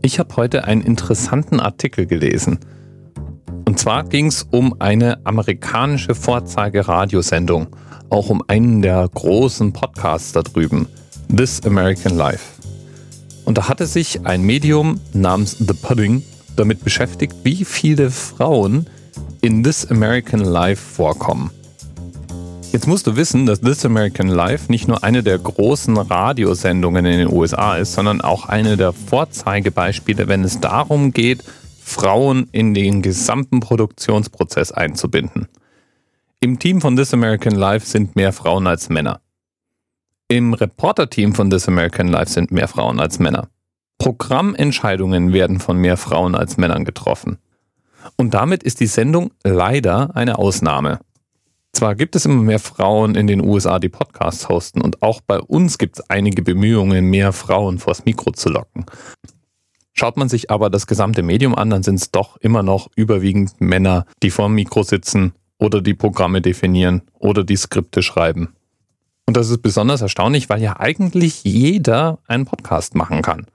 Ich habe heute einen interessanten Artikel gelesen. Und zwar ging es um eine amerikanische Vorzeigeradiosendung, auch um einen der großen Podcasts da drüben, This American Life. Und da hatte sich ein Medium namens The Pudding damit beschäftigt, wie viele Frauen in This American Life vorkommen. Jetzt musst du wissen, dass This American Life nicht nur eine der großen Radiosendungen in den USA ist, sondern auch eine der Vorzeigebeispiele, wenn es darum geht, Frauen in den gesamten Produktionsprozess einzubinden. Im Team von This American Life sind mehr Frauen als Männer. Im Reporter-Team von This American Life sind mehr Frauen als Männer. Programmentscheidungen werden von mehr Frauen als Männern getroffen. Und damit ist die Sendung leider eine Ausnahme. Zwar gibt es immer mehr Frauen in den USA, die Podcasts hosten, und auch bei uns gibt es einige Bemühungen, mehr Frauen vors Mikro zu locken. Schaut man sich aber das gesamte Medium an, dann sind es doch immer noch überwiegend Männer, die vorm Mikro sitzen oder die Programme definieren oder die Skripte schreiben. Und das ist besonders erstaunlich, weil ja eigentlich jeder einen Podcast machen kann.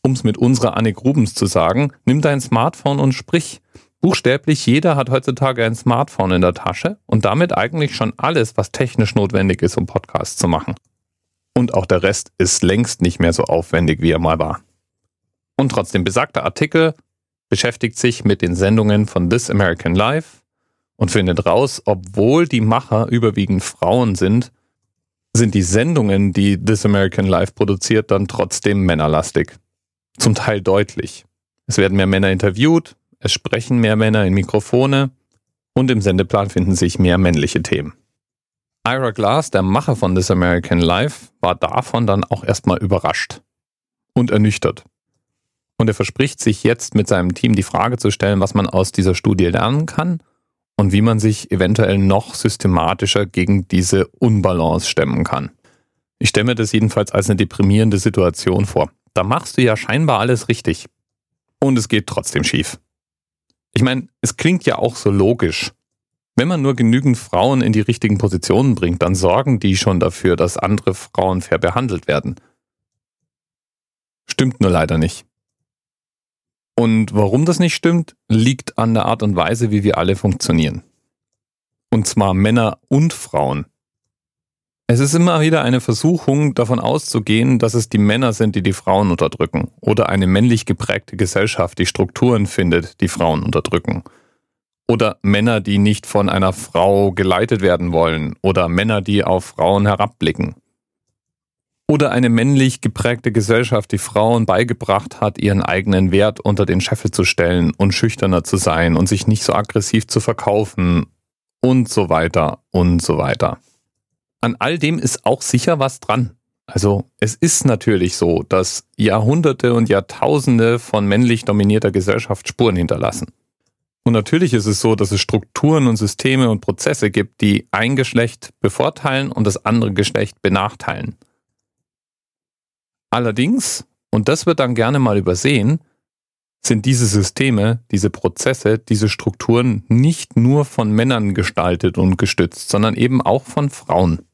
Um es mit unserer Annik Rubens zu sagen, nimm dein Smartphone und sprich. Buchstäblich jeder hat heutzutage ein Smartphone in der Tasche und damit eigentlich schon alles, was technisch notwendig ist, um Podcasts zu machen. Und auch der Rest ist längst nicht mehr so aufwendig, wie er mal war. Und trotzdem besagter Artikel beschäftigt sich mit den Sendungen von This American Life und findet raus, obwohl die Macher überwiegend Frauen sind, sind die Sendungen, die This American Life produziert, dann trotzdem männerlastig. Zum Teil deutlich. Es werden mehr Männer interviewt, es sprechen mehr Männer in Mikrofone und im Sendeplan finden sich mehr männliche Themen. Ira Glass, der Macher von This American Life, war davon dann auch erstmal überrascht und ernüchtert. Und er verspricht sich jetzt mit seinem Team die Frage zu stellen, was man aus dieser Studie lernen kann und wie man sich eventuell noch systematischer gegen diese Unbalance stemmen kann. Ich stelle mir das jedenfalls als eine deprimierende Situation vor. Da machst du ja scheinbar alles richtig. Und es geht trotzdem schief. Ich meine, es klingt ja auch so logisch. Wenn man nur genügend Frauen in die richtigen Positionen bringt, dann sorgen die schon dafür, dass andere Frauen fair behandelt werden. Stimmt nur leider nicht. Und warum das nicht stimmt, liegt an der Art und Weise, wie wir alle funktionieren. Und zwar Männer und Frauen. Es ist immer wieder eine Versuchung, davon auszugehen, dass es die Männer sind, die die Frauen unterdrücken, oder eine männlich geprägte Gesellschaft, die Strukturen findet, die Frauen unterdrücken. Oder Männer, die nicht von einer Frau geleitet werden wollen, oder Männer, die auf Frauen herabblicken. Oder eine männlich geprägte Gesellschaft, die Frauen beigebracht hat, ihren eigenen Wert unter den Scheffel zu stellen und schüchterner zu sein und sich nicht so aggressiv zu verkaufen und so weiter und so weiter an all dem ist auch sicher was dran. Also es ist natürlich so, dass Jahrhunderte und Jahrtausende von männlich dominierter Gesellschaft Spuren hinterlassen. Und natürlich ist es so, dass es Strukturen und Systeme und Prozesse gibt, die ein Geschlecht bevorteilen und das andere Geschlecht benachteilen. Allerdings, und das wird dann gerne mal übersehen, sind diese Systeme, diese Prozesse, diese Strukturen nicht nur von Männern gestaltet und gestützt, sondern eben auch von Frauen.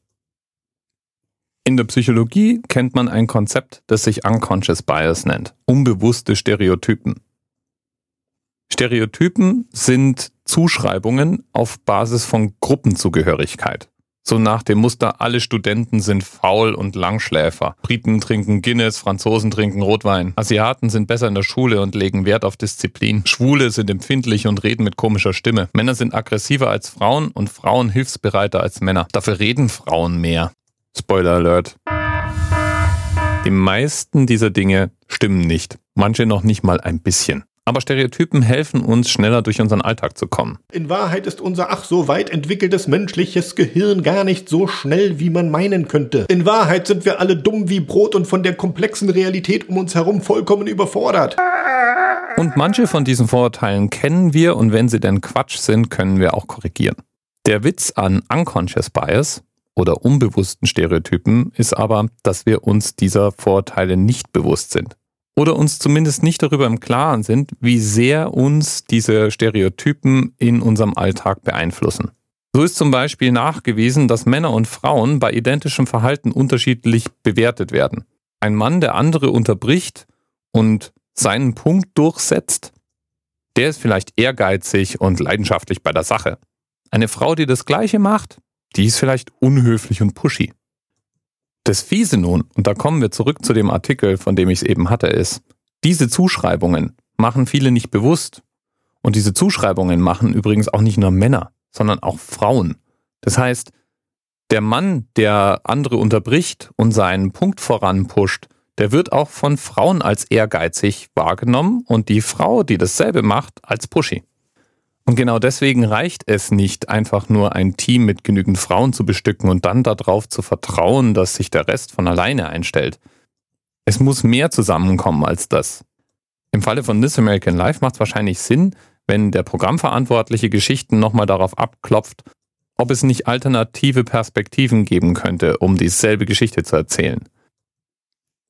In der Psychologie kennt man ein Konzept, das sich Unconscious Bias nennt, unbewusste Stereotypen. Stereotypen sind Zuschreibungen auf Basis von Gruppenzugehörigkeit. So nach dem Muster, alle Studenten sind faul und Langschläfer. Briten trinken Guinness, Franzosen trinken Rotwein. Asiaten sind besser in der Schule und legen Wert auf Disziplin. Schwule sind empfindlich und reden mit komischer Stimme. Männer sind aggressiver als Frauen und Frauen hilfsbereiter als Männer. Dafür reden Frauen mehr. Spoiler Alert. Die meisten dieser Dinge stimmen nicht. Manche noch nicht mal ein bisschen. Aber Stereotypen helfen uns, schneller durch unseren Alltag zu kommen. In Wahrheit ist unser ach so weit entwickeltes menschliches Gehirn gar nicht so schnell, wie man meinen könnte. In Wahrheit sind wir alle dumm wie Brot und von der komplexen Realität um uns herum vollkommen überfordert. Und manche von diesen Vorurteilen kennen wir und wenn sie denn Quatsch sind, können wir auch korrigieren. Der Witz an Unconscious Bias oder unbewussten Stereotypen ist aber, dass wir uns dieser Vorteile nicht bewusst sind. Oder uns zumindest nicht darüber im Klaren sind, wie sehr uns diese Stereotypen in unserem Alltag beeinflussen. So ist zum Beispiel nachgewiesen, dass Männer und Frauen bei identischem Verhalten unterschiedlich bewertet werden. Ein Mann, der andere unterbricht und seinen Punkt durchsetzt, der ist vielleicht ehrgeizig und leidenschaftlich bei der Sache. Eine Frau, die das Gleiche macht, die ist vielleicht unhöflich und pushy. Das Fiese nun, und da kommen wir zurück zu dem Artikel, von dem ich es eben hatte, ist, diese Zuschreibungen machen viele nicht bewusst. Und diese Zuschreibungen machen übrigens auch nicht nur Männer, sondern auch Frauen. Das heißt, der Mann, der andere unterbricht und seinen Punkt voranpusht, der wird auch von Frauen als ehrgeizig wahrgenommen und die Frau, die dasselbe macht, als pushy. Und genau deswegen reicht es nicht, einfach nur ein Team mit genügend Frauen zu bestücken und dann darauf zu vertrauen, dass sich der Rest von alleine einstellt. Es muss mehr zusammenkommen als das. Im Falle von This American Life macht es wahrscheinlich Sinn, wenn der Programmverantwortliche Geschichten nochmal darauf abklopft, ob es nicht alternative Perspektiven geben könnte, um dieselbe Geschichte zu erzählen.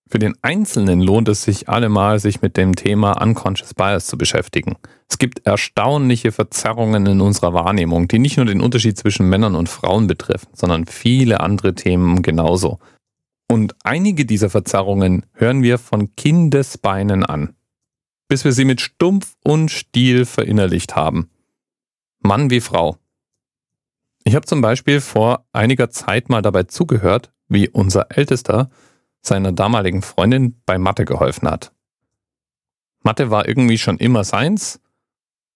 Für den Einzelnen lohnt es sich allemal, sich mit dem Thema Unconscious Bias zu beschäftigen. Es gibt erstaunliche Verzerrungen in unserer Wahrnehmung, die nicht nur den Unterschied zwischen Männern und Frauen betreffen, sondern viele andere Themen genauso. Und einige dieser Verzerrungen hören wir von Kindesbeinen an, bis wir sie mit Stumpf und Stiel verinnerlicht haben. Mann wie Frau. Ich habe zum Beispiel vor einiger Zeit mal dabei zugehört, wie unser Ältester seiner damaligen Freundin bei Mathe geholfen hat. Mathe war irgendwie schon immer seins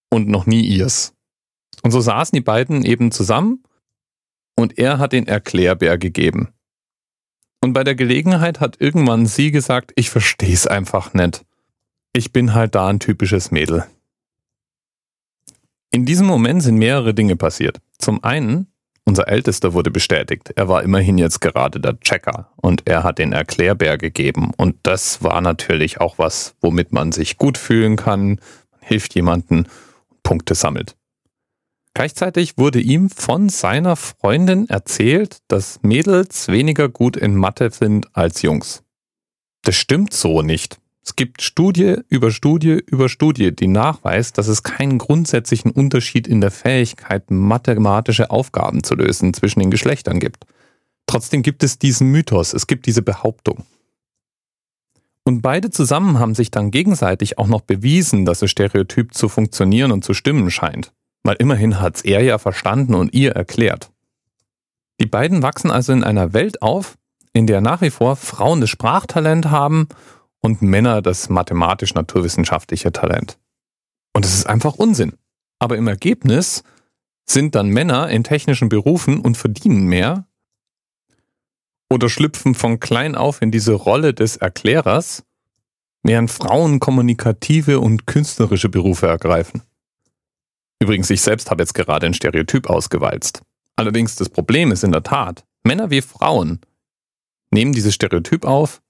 und noch nie ihrs. Und so saßen die beiden eben zusammen und er hat den Erklärbär gegeben. Und bei der Gelegenheit hat irgendwann sie gesagt, ich versteh's einfach nicht. Ich bin halt da ein typisches Mädel. In diesem Moment sind mehrere Dinge passiert. Zum einen unser Ältester wurde bestätigt. Er war immerhin jetzt gerade der Checker und er hat den Erklärbär gegeben. Und das war natürlich auch was, womit man sich gut fühlen kann. Hilft jemanden und Punkte sammelt. Gleichzeitig wurde ihm von seiner Freundin erzählt, dass Mädels weniger gut in Mathe sind als Jungs. Das stimmt so nicht. Es gibt Studie über Studie über Studie, die nachweist, dass es keinen grundsätzlichen Unterschied in der Fähigkeit, mathematische Aufgaben zu lösen zwischen den Geschlechtern gibt. Trotzdem gibt es diesen Mythos, es gibt diese Behauptung. Und beide zusammen haben sich dann gegenseitig auch noch bewiesen, dass das Stereotyp zu funktionieren und zu stimmen scheint. Weil immerhin hat's er ja verstanden und ihr erklärt. Die beiden wachsen also in einer Welt auf, in der nach wie vor Frauen das Sprachtalent haben und Männer das mathematisch-naturwissenschaftliche Talent. Und es ist einfach Unsinn. Aber im Ergebnis sind dann Männer in technischen Berufen und verdienen mehr oder schlüpfen von klein auf in diese Rolle des Erklärers, während Frauen kommunikative und künstlerische Berufe ergreifen. Übrigens, ich selbst habe jetzt gerade ein Stereotyp ausgewalzt. Allerdings das Problem ist in der Tat, Männer wie Frauen nehmen dieses Stereotyp auf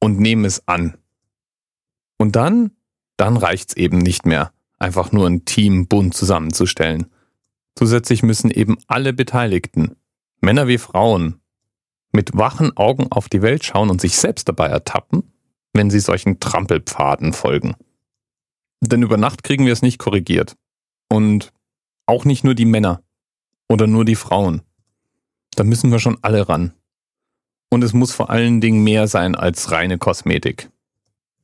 und nehmen es an. Und dann, dann reicht's eben nicht mehr, einfach nur ein Team bunt zusammenzustellen. Zusätzlich müssen eben alle Beteiligten, Männer wie Frauen, mit wachen Augen auf die Welt schauen und sich selbst dabei ertappen, wenn sie solchen Trampelpfaden folgen. Denn über Nacht kriegen wir es nicht korrigiert. Und auch nicht nur die Männer oder nur die Frauen. Da müssen wir schon alle ran. Und es muss vor allen Dingen mehr sein als reine Kosmetik.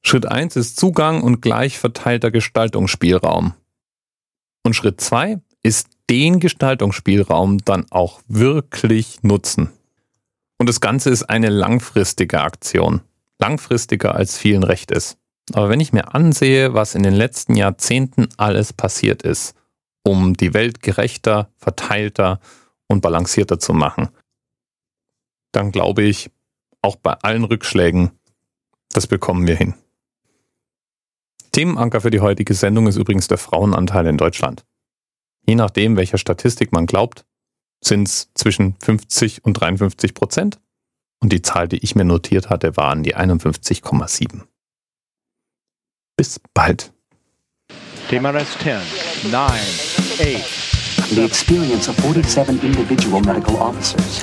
Schritt 1 ist Zugang und gleich verteilter Gestaltungsspielraum. Und Schritt 2 ist den Gestaltungsspielraum dann auch wirklich nutzen. Und das Ganze ist eine langfristige Aktion. Langfristiger als vielen recht ist. Aber wenn ich mir ansehe, was in den letzten Jahrzehnten alles passiert ist, um die Welt gerechter, verteilter und balancierter zu machen, dann glaube ich, auch bei allen Rückschlägen, das bekommen wir hin. Themenanker für die heutige Sendung ist übrigens der Frauenanteil in Deutschland. Je nachdem, welcher Statistik man glaubt, sind es zwischen 50 und 53 Prozent. Und die Zahl, die ich mir notiert hatte, waren die 51,7. Bis bald. TMRS 10, 9, 8. The experience of 47 individual medical officers